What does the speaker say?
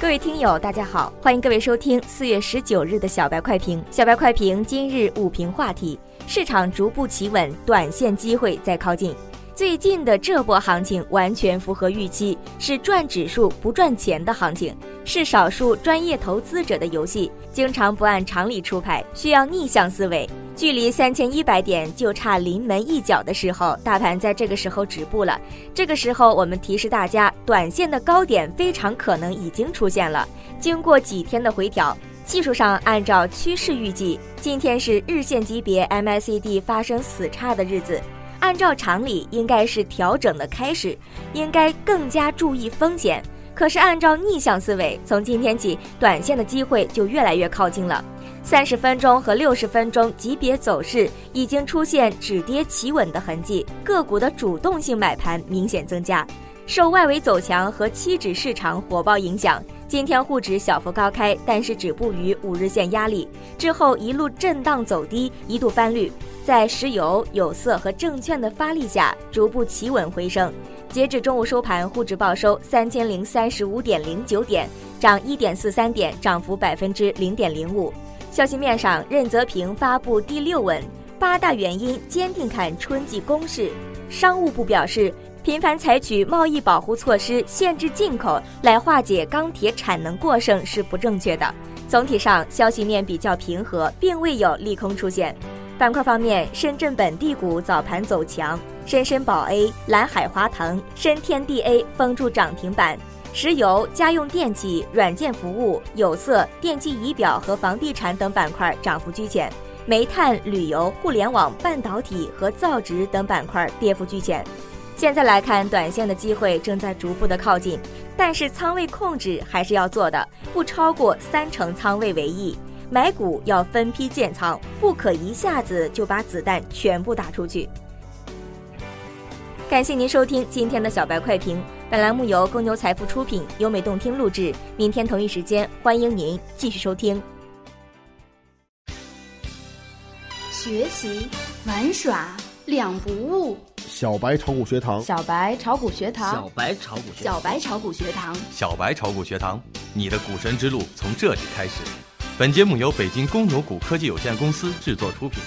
各位听友，大家好，欢迎各位收听四月十九日的小白快评。小白快评今日午评话题：市场逐步企稳，短线机会在靠近。最近的这波行情完全符合预期，是赚指数不赚钱的行情，是少数专业投资者的游戏，经常不按常理出牌，需要逆向思维。距离三千一百点就差临门一脚的时候，大盘在这个时候止步了。这个时候，我们提示大家，短线的高点非常可能已经出现了。经过几天的回调，技术上按照趋势预计，今天是日线级别 MACD 发生死叉的日子。按照常理，应该是调整的开始，应该更加注意风险。可是按照逆向思维，从今天起，短线的机会就越来越靠近了。三十分钟和六十分钟级别走势已经出现止跌企稳的痕迹，个股的主动性买盘明显增加。受外围走强和期指市场火爆影响，今天沪指小幅高开，但是止步于五日线压力之后，一路震荡走低，一度翻绿。在石油、有色和证券的发力下，逐步企稳回升。截至中午收盘，沪指报收三千零三十五点零九点，涨一点四三点，涨幅百分之零点零五。消息面上，任泽平发布第六稳，八大原因坚定看春季攻势。商务部表示，频繁采取贸易保护措施限制进口来化解钢铁产能过剩是不正确的。总体上，消息面比较平和，并未有利空出现。板块方面，深圳本地股早盘走强，深深宝 A、蓝海华腾、深天地 A 封住涨停板。石油、家用电器、软件服务、有色、电气仪表和房地产等板块涨幅居前，煤炭、旅游、互联网、半导体和造纸等板块跌幅居前。现在来看，短线的机会正在逐步的靠近，但是仓位控制还是要做的，不超过三成仓位为宜。买股要分批建仓，不可一下子就把子弹全部打出去。感谢您收听今天的小白快评，本栏目由公牛财富出品，优美动听录制。明天同一时间，欢迎您继续收听。学习玩耍两不误，小白炒股学堂，小白炒股学堂，小白炒股学，小白炒股学堂，小白炒股学堂，你的股神之路从这里开始。本节目由北京公牛谷科技有限公司制作出品。